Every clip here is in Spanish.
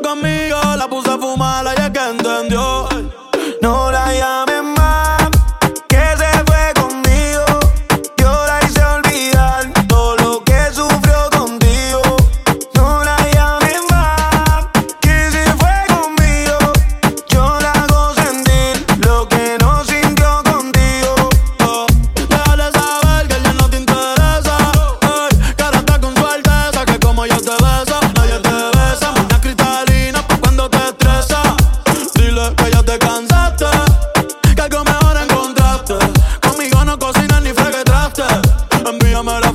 conmigo, la puse a fumar, y es que entendió. No la llamé.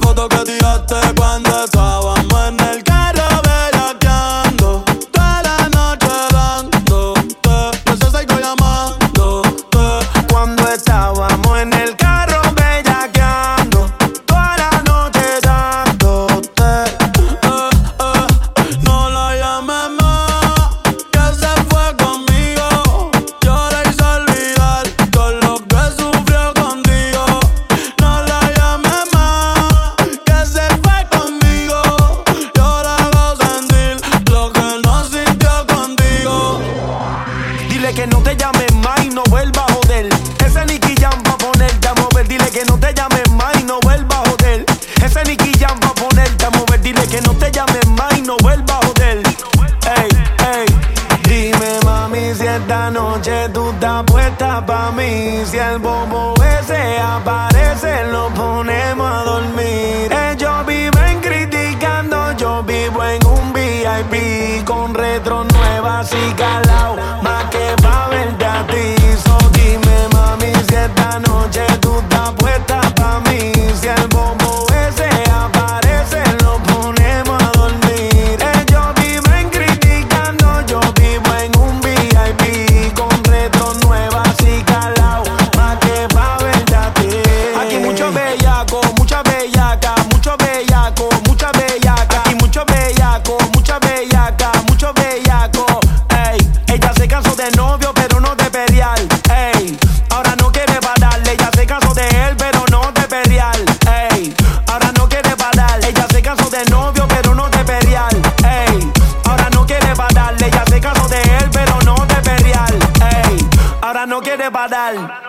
foto que tiraste cuando estaba esta noche tú estás puesta pa' mí. Si el bobo ese aparece, lo ponemos a dormir. Ellos viven criticando, yo vivo en un VIP. no quiere parar.